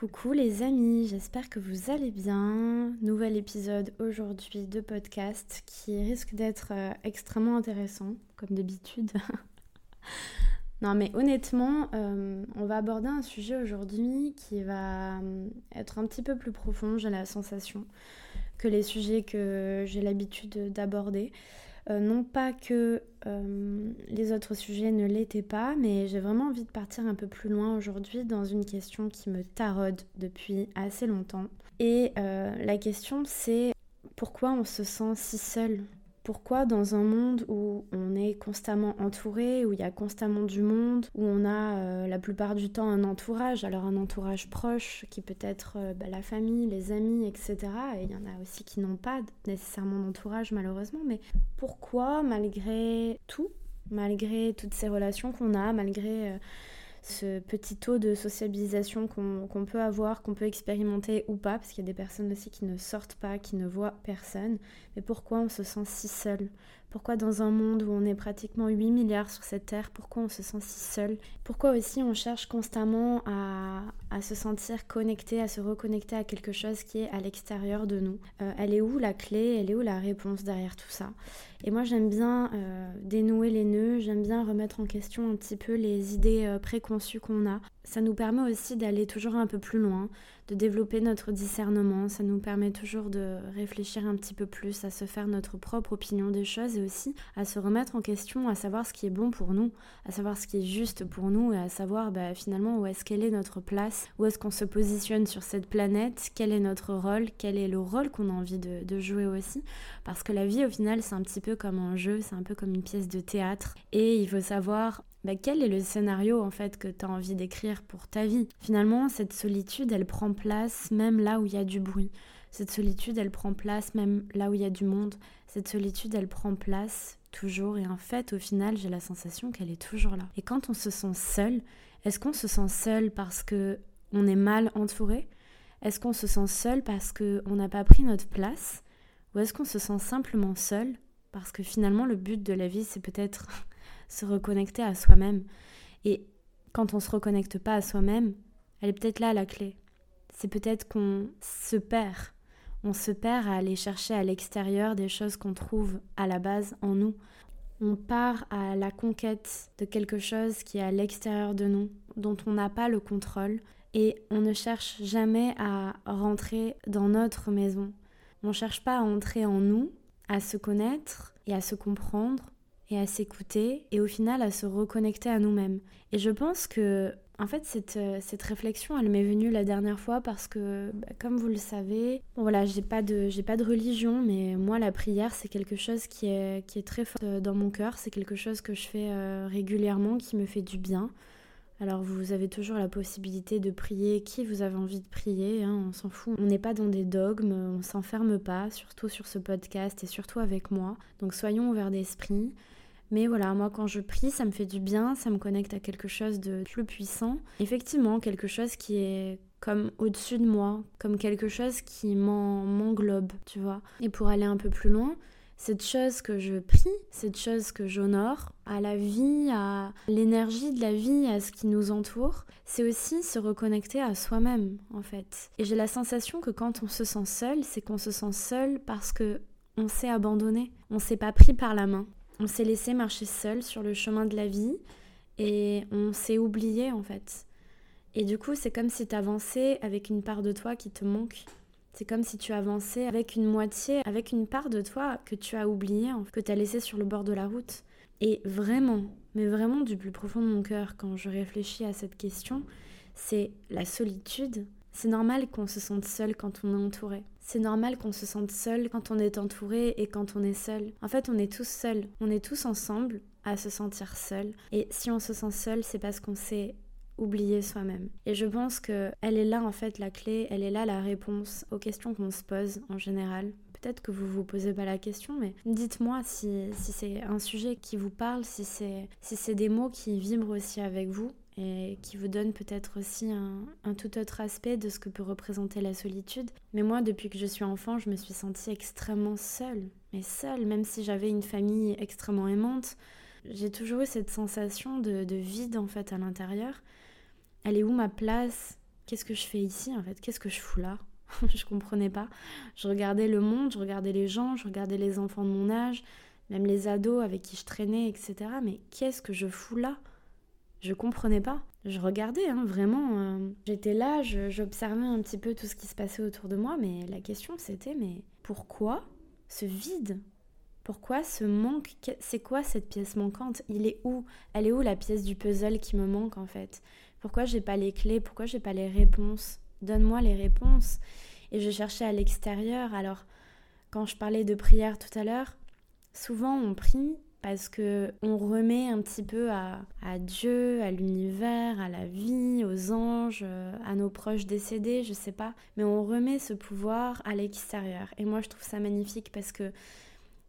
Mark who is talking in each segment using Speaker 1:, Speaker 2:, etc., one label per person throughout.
Speaker 1: Coucou les amis, j'espère que vous allez bien. Nouvel épisode aujourd'hui de podcast qui risque d'être euh, extrêmement intéressant, comme d'habitude. non mais honnêtement, euh, on va aborder un sujet aujourd'hui qui va euh, être un petit peu plus profond, j'ai la sensation, que les sujets que j'ai l'habitude d'aborder. Euh, non pas que euh, les autres sujets ne l'étaient pas, mais j'ai vraiment envie de partir un peu plus loin aujourd'hui dans une question qui me taraude depuis assez longtemps. Et euh, la question c'est pourquoi on se sent si seul? Pourquoi dans un monde où on est constamment entouré, où il y a constamment du monde, où on a euh, la plupart du temps un entourage, alors un entourage proche qui peut être euh, bah, la famille, les amis, etc. Et il y en a aussi qui n'ont pas nécessairement d'entourage malheureusement, mais pourquoi malgré tout, malgré toutes ces relations qu'on a, malgré... Euh, ce petit taux de sociabilisation qu'on peut avoir, qu'on peut expérimenter ou pas, parce qu'il y a des personnes aussi qui ne sortent pas, qui ne voient personne. Mais pourquoi on se sent si seul? Pourquoi dans un monde où on est pratiquement 8 milliards sur cette terre, pourquoi on se sent si seul? Pourquoi aussi on cherche constamment à, se sentir connecté, à se reconnecter à quelque chose qui est à l'extérieur de nous? Euh, Elle est où la clé? Elle est où la réponse derrière tout ça? Et moi j'aime bien euh, dénouer les nœuds, j'aime bien remettre en question un petit peu les idées euh, préconçues qu'on a. Ça nous permet aussi d'aller toujours un peu plus loin, de développer notre discernement, ça nous permet toujours de réfléchir un petit peu plus, à se faire notre propre opinion des choses et aussi à se remettre en question, à savoir ce qui est bon pour nous, à savoir ce qui est juste pour nous et à savoir bah, finalement où est-ce qu'elle est notre place, où est-ce qu'on se positionne sur cette planète, quel est notre rôle, quel est le rôle qu'on a envie de, de jouer aussi. Parce que la vie au final c'est un petit peu comme un jeu, c'est un peu comme une pièce de théâtre et il faut savoir bah, quel est le scénario en fait que tu as envie d'écrire pour ta vie? Finalement, cette solitude, elle prend place même là où il y a du bruit. Cette solitude, elle prend place même là où il y a du monde. Cette solitude, elle prend place toujours et en fait, au final, j'ai la sensation qu'elle est toujours là. Et quand on se sent seul, est-ce qu'on se sent seul parce que on est mal entouré? Est-ce qu'on se sent seul parce que on n'a pas pris notre place? Ou est-ce qu'on se sent simplement seul parce que finalement le but de la vie c'est peut-être se reconnecter à soi-même. Et quand on se reconnecte pas à soi-même, elle est peut-être là la clé. C'est peut-être qu'on se perd. On se perd à aller chercher à l'extérieur des choses qu'on trouve à la base en nous. On part à la conquête de quelque chose qui est à l'extérieur de nous, dont on n'a pas le contrôle, et on ne cherche jamais à rentrer dans notre maison. On ne cherche pas à entrer en nous, à se connaître et à se comprendre et à s'écouter et au final à se reconnecter à nous-mêmes. Et je pense que en fait, cette, euh, cette réflexion, elle m'est venue la dernière fois parce que, bah, comme vous le savez, bon voilà, j'ai pas de, pas de religion, mais moi, la prière, c'est quelque chose qui est, qui est très fort euh, dans mon cœur. C'est quelque chose que je fais euh, régulièrement, qui me fait du bien. Alors, vous avez toujours la possibilité de prier qui vous avez envie de prier. Hein, on s'en fout. On n'est pas dans des dogmes, on s'enferme pas, surtout sur ce podcast et surtout avec moi. Donc, soyons ouverts d'esprit. Mais voilà, moi quand je prie, ça me fait du bien, ça me connecte à quelque chose de plus puissant. Effectivement, quelque chose qui est comme au-dessus de moi, comme quelque chose qui m'englobe, tu vois. Et pour aller un peu plus loin, cette chose que je prie, cette chose que j'honore à la vie, à l'énergie de la vie, à ce qui nous entoure, c'est aussi se reconnecter à soi-même en fait. Et j'ai la sensation que quand on se sent seul, c'est qu'on se sent seul parce que on s'est abandonné, on s'est pas pris par la main on s'est laissé marcher seul sur le chemin de la vie et on s'est oublié en fait. Et du coup, c'est comme si tu avançais avec une part de toi qui te manque. C'est comme si tu avançais avec une moitié, avec une part de toi que tu as oubliée, que tu as laissée sur le bord de la route. Et vraiment, mais vraiment du plus profond de mon cœur, quand je réfléchis à cette question, c'est la solitude. C'est normal qu'on se sente seul quand on est entouré. C'est normal qu'on se sente seul quand on est entouré et quand on est seul. En fait, on est tous seuls. On est tous ensemble à se sentir seul. Et si on se sent seul, c'est parce qu'on s'est oublié soi-même. Et je pense que elle est là en fait la clé, elle est là la réponse aux questions qu'on se pose en général. Peut-être que vous vous posez pas la question, mais dites-moi si, si c'est un sujet qui vous parle, si c'est si c'est des mots qui vibrent aussi avec vous et qui vous donne peut-être aussi un, tout autre aspect de ce que peut représenter la solitude. Mais moi, depuis que je suis enfant, je me suis sentie extrêmement seule. Mais seule, même si j'avais une famille extrêmement aimante, j'ai toujours eu cette sensation de, de vide en fait à l'intérieur. Elle est où ma place? Qu'est-ce que je fais ici en fait? Qu'est-ce que je fous là? Je comprenais pas. Je regardais le monde, je regardais les gens, je regardais les enfants de mon âge, même les ados avec qui je traînais, etc. Mais qu'est-ce que je fous là? Je comprenais pas. Je regardais, hein, vraiment. Euh, j'étais là, j'observais un petit peu tout ce qui se passait autour de moi, mais la question c'était, mais pourquoi ce vide? Pourquoi ce manque? C'est quoi cette pièce manquante? Il est où? Elle est où la pièce du puzzle qui me manque en fait? Pourquoi j'ai pas les clés? Pourquoi j'ai pas les réponses? Donne-moi les réponses. Et je cherchais à l'extérieur. Alors, quand je parlais de prière tout à l'heure, souvent on prie parce que on remet un petit peu à, Dieu, à l'univers, à la vie, aux anges, à nos proches décédés, je sais pas, mais on remet ce pouvoir à l'extérieur. Et moi je trouve ça magnifique parce que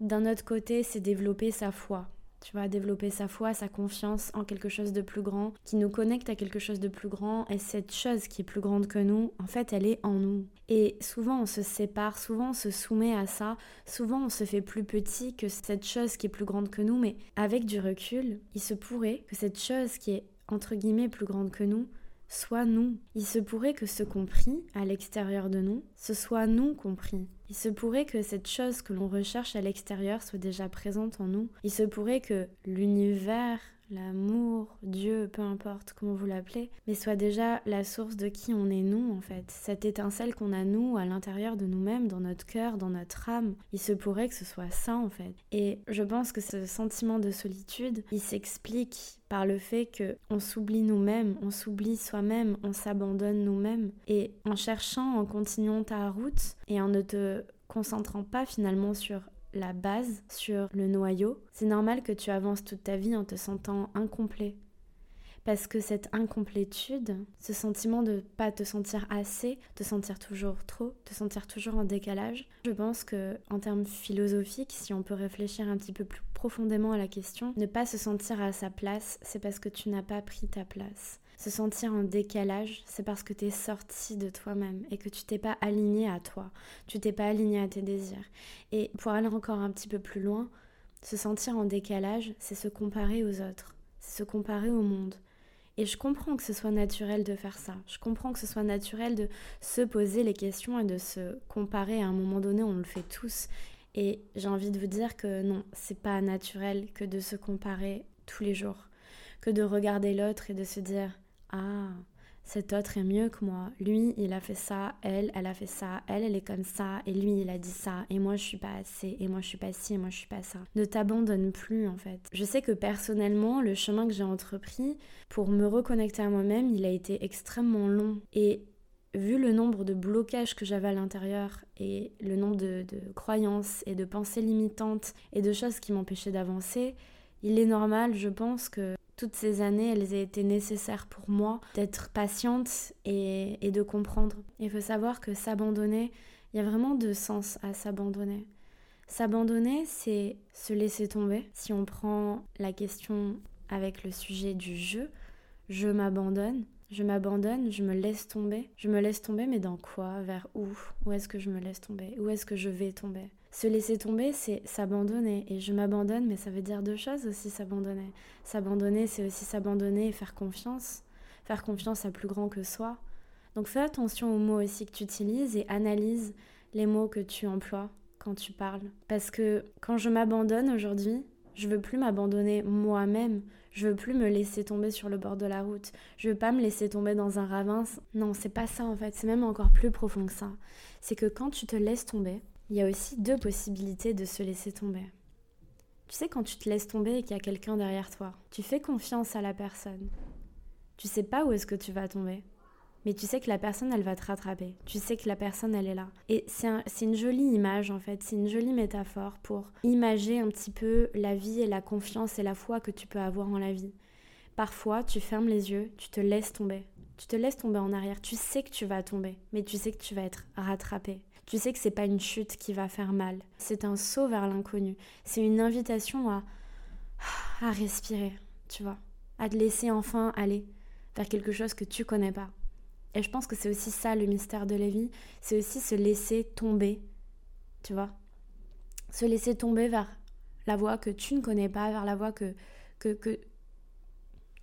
Speaker 1: d'un autre côté, c'est développer sa foi. Tu vois, développer sa foi, sa confiance en quelque chose de plus grand, qui nous connecte à quelque chose de plus grand. Et cette chose qui est plus grande que nous, en fait, elle est en nous. Et souvent, on se sépare, souvent, on se soumet à ça, souvent, on se fait plus petit que cette chose qui est plus grande que nous. Mais avec du recul, il se pourrait que cette chose qui est, entre guillemets, plus grande que nous, soit nous. Il se pourrait que ce compris à l'extérieur de nous, ce soit nous compris. Il se pourrait que cette chose que l'on recherche à l'extérieur soit déjà présente en nous. Il se pourrait que l'univers l'amour, Dieu, peu importe comment vous l'appelez, mais soit déjà la source de qui on est nous en fait. Cette étincelle qu'on a nous à l'intérieur de nous-mêmes, dans notre cœur, dans notre âme, il se pourrait que ce soit ça en fait. Et je pense que ce sentiment de solitude, il s'explique par le fait que on s'oublie nous-mêmes, on s'oublie soi-même, on s'abandonne nous-mêmes et en cherchant, en continuant ta route et en ne te concentrant pas finalement sur la base, sur le noyau, c'est normal que tu avances toute ta vie en te sentant incomplet. Parce que cette incomplétude, ce sentiment de pas te sentir assez, de sentir toujours trop, de sentir toujours en décalage, je pense que en termes philosophiques, si on peut réfléchir un petit peu plus profondément à la question, ne pas se sentir à sa place, c'est parce que tu n'as pas pris ta place. Se sentir en décalage, c'est parce que tu es sorti de toi-même et que tu t'es pas aligné à toi, tu t'es pas aligné à tes désirs. Et pour aller encore un petit peu plus loin, se sentir en décalage, c'est se comparer aux autres, c'est se comparer au monde. Et je comprends que ce soit naturel de faire ça. Je comprends que ce soit naturel de se poser les questions et de se comparer. À un moment donné, on le fait tous. Et j'ai envie de vous dire que non, c'est pas naturel que de se comparer tous les jours, que de regarder l'autre et de se dire ah, cet autre est mieux que moi. Lui, il a fait ça, elle, elle a fait ça, elle, elle est comme ça, et lui, il a dit ça, et moi, je suis pas assez, et moi, je suis pas ci, et moi, je suis pas ça. Ne t'abandonne plus, en fait. Je sais que personnellement, le chemin que j'ai entrepris pour me reconnecter à moi-même, il a été extrêmement long. Et vu le nombre de blocages que j'avais à l'intérieur et le nombre de, de, croyances et de pensées limitantes et de choses qui m'empêchaient d'avancer, il est normal, je pense, que toutes ces années, elles aient été nécessaires pour moi d'être patiente et, de comprendre. Il faut savoir que s'abandonner, il y a vraiment deux sens à s'abandonner. S'abandonner, c'est se laisser tomber. Si on prend la question avec le sujet du jeu, je m'abandonne. Je m'abandonne, je me laisse tomber. Je me laisse tomber, mais dans quoi? Vers où? Où est-ce que je me laisse tomber? Où est-ce que je vais tomber? Se laisser tomber, c'est s'abandonner. Et je m'abandonne, mais ça veut dire deux choses aussi, s'abandonner. S'abandonner, c'est aussi s'abandonner et faire confiance. Faire confiance à plus grand que soi. Donc fais attention aux mots aussi que tu utilises et analyse les mots que tu emploies quand tu parles. Parce que quand je m'abandonne aujourd'hui, je veux plus m'abandonner moi-même. Je veux plus me laisser tomber sur le bord de la route. Je veux pas me laisser tomber dans un ravin. Non, c'est pas ça en fait. C'est même encore plus profond que ça. C'est que quand tu te laisses tomber, il y a aussi deux possibilités de se laisser tomber. Tu sais, quand tu te laisses tomber et qu'il y a quelqu'un derrière toi, tu fais confiance à la personne. Tu sais pas où est-ce que tu vas tomber, mais tu sais que la personne, elle va te rattraper. Tu sais que la personne, elle est là. Et c'est une jolie image, en fait. C'est une jolie métaphore pour imager un petit peu la vie et la confiance et la foi que tu peux avoir en la vie. Parfois, tu fermes les yeux, tu te laisses tomber. Tu te laisses tomber en arrière. Tu sais que tu vas tomber, mais tu sais que tu vas être rattrapé. Tu sais que c'est pas une chute qui va faire mal. C'est un saut vers l'inconnu. C'est une invitation à, à respirer, tu vois. À te laisser enfin aller vers quelque chose que tu connais pas. Et je pense que c'est aussi ça le mystère de la vie. C'est aussi se laisser tomber, tu vois. Se laisser tomber vers la voie que tu ne connais pas, vers la voie que, que, que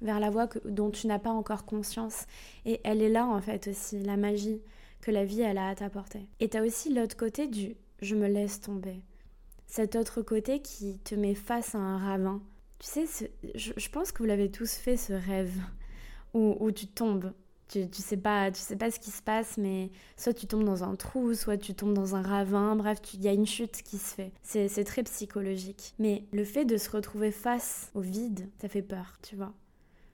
Speaker 1: vers la voie dont tu n'as pas encore conscience. Et elle est là en fait aussi, la magie que la vie elle a à t'apporter. Et tu as aussi l'autre côté du je me laisse tomber. Cet autre côté qui te met face à un ravin. Tu sais, je, pense que vous l'avez tous fait ce rêve où, où tu tombes. Tu, tu, sais pas tu sais pas ce qui se passe mais soit tu tombes dans un trou soit tu tombes dans un ravin. Bref il y a une chute qui se fait. C'est très psychologique. Mais le fait de se retrouver face au vide ça fait peur tu vois.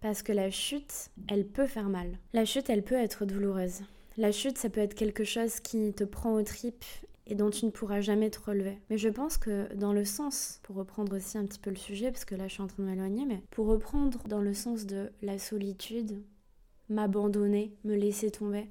Speaker 1: Parce que la chute elle peut faire mal. La chute elle peut être douloureuse la chute ça peut être quelque chose qui te prend aux tripes et dont tu ne pourras jamais te relever. Mais je pense que dans le sens, pour reprendre aussi un petit peu le sujet, parce que là je suis en train de m'éloigner, mais pour reprendre dans le sens de la solitude, m'abandonner, me laisser tomber.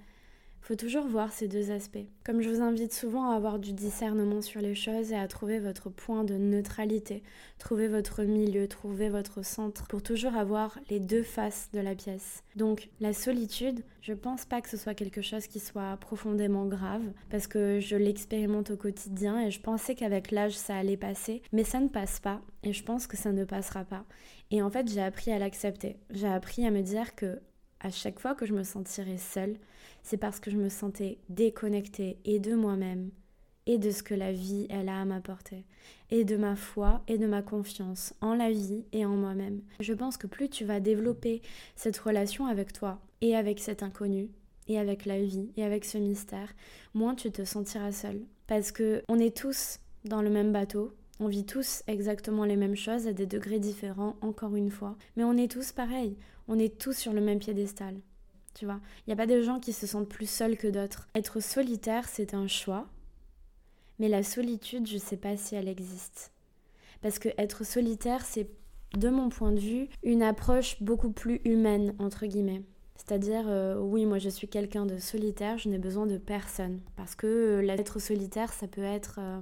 Speaker 1: Faut toujours voir ces deux aspects. Comme je vous invite souvent à avoir du discernement sur les choses et à trouver votre point de neutralité, trouver votre milieu, trouver votre centre pour toujours avoir les deux faces de la pièce. Donc la solitude, je pense pas que ce soit quelque chose qui soit profondément grave parce que je l'expérimente au quotidien et je pensais qu'avec l'âge ça allait passer, mais ça ne passe pas et je pense que ça ne passera pas. Et en fait, j'ai appris à l'accepter. J'ai appris à me dire que à chaque fois que je me sentirais seule, c'est parce que je me sentais déconnectée et de moi-même et de ce que la vie elle a à m'apporter et de ma foi et de ma confiance en la vie et en moi-même. Je pense que plus tu vas développer cette relation avec toi et avec cet inconnu et avec la vie et avec ce mystère, moins tu te sentiras seule parce que on est tous dans le même bateau, on vit tous exactement les mêmes choses à des degrés différents, encore une fois. Mais on est tous pareils. On est tous sur le même piédestal. Tu vois Il n'y a pas de gens qui se sentent plus seuls que d'autres. Être solitaire, c'est un choix. Mais la solitude, je ne sais pas si elle existe. Parce que être solitaire, c'est, de mon point de vue, une approche beaucoup plus humaine, entre guillemets. C'est-à-dire, euh, oui, moi je suis quelqu'un de solitaire, je n'ai besoin de personne. Parce que euh, l'être solitaire, ça peut être euh,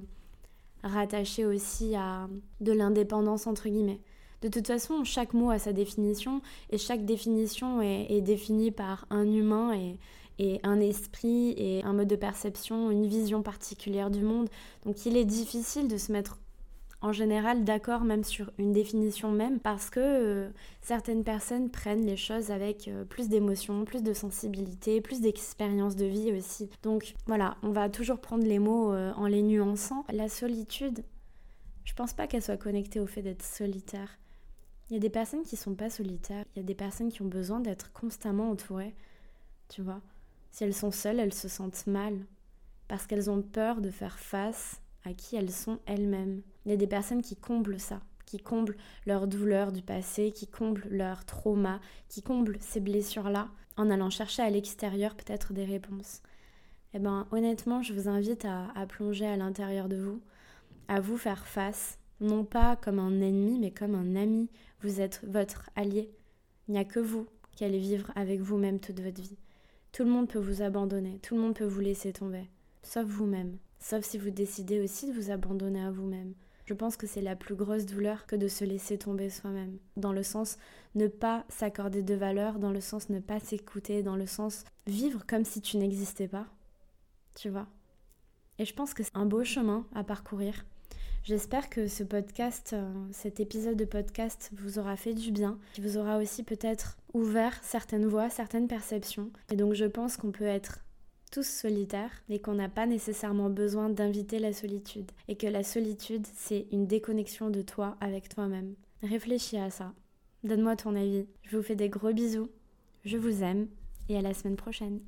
Speaker 1: rattaché aussi à de l'indépendance entre guillemets. De toute façon, chaque mot a sa définition et chaque définition est, définie par un humain et, un esprit et un mode de perception, une vision particulière du monde. Donc il est difficile de se mettre en général d'accord même sur une définition même parce que euh, certaines personnes prennent les choses avec euh, plus d'émotion, plus de sensibilité, plus d'expérience de vie aussi. Donc voilà, on va toujours prendre les mots euh, en les nuançant. La solitude, je pense pas qu'elle soit connectée au fait d'être solitaire. Il y a des personnes qui sont pas solitaires, il y a des personnes qui ont besoin d'être constamment entourées, tu vois. Si elles sont seules, elles se sentent mal parce qu'elles ont peur de faire face à qui elles sont elles-mêmes. Il y a des personnes qui comblent ça, qui comblent leur douleur du passé, qui comblent leur trauma, qui comblent ces blessures-là en allant chercher à l'extérieur peut-être des réponses. Eh ben honnêtement, je vous invite à, à plonger à l'intérieur de vous, à vous faire face, non pas comme un ennemi, mais comme un ami. Vous êtes votre allié. Il n'y a que vous qui allez vivre avec vous-même toute votre vie. Tout le monde peut vous abandonner, tout le monde peut vous laisser tomber, sauf vous-même. Sauf si vous décidez aussi de vous abandonner à vous-même. Je pense que c'est la plus grosse douleur que de se laisser tomber soi-même. Dans le sens ne pas s'accorder de valeur, dans le sens ne pas s'écouter, dans le sens vivre comme si tu n'existais pas. Tu vois? Et je pense que c'est un beau chemin à parcourir. J'espère que ce podcast, euh, cet épisode de podcast vous aura fait du bien, qui vous aura aussi peut-être ouvert certaines voies, certaines perceptions. Et donc je pense qu'on peut être tous solitaires et qu'on n'a pas nécessairement besoin d'inviter la solitude et que la solitude c'est une déconnexion de toi avec toi-même. Réfléchis à ça. Donne-moi ton avis. Je vous fais des gros bisous. Je vous aime et à la semaine prochaine.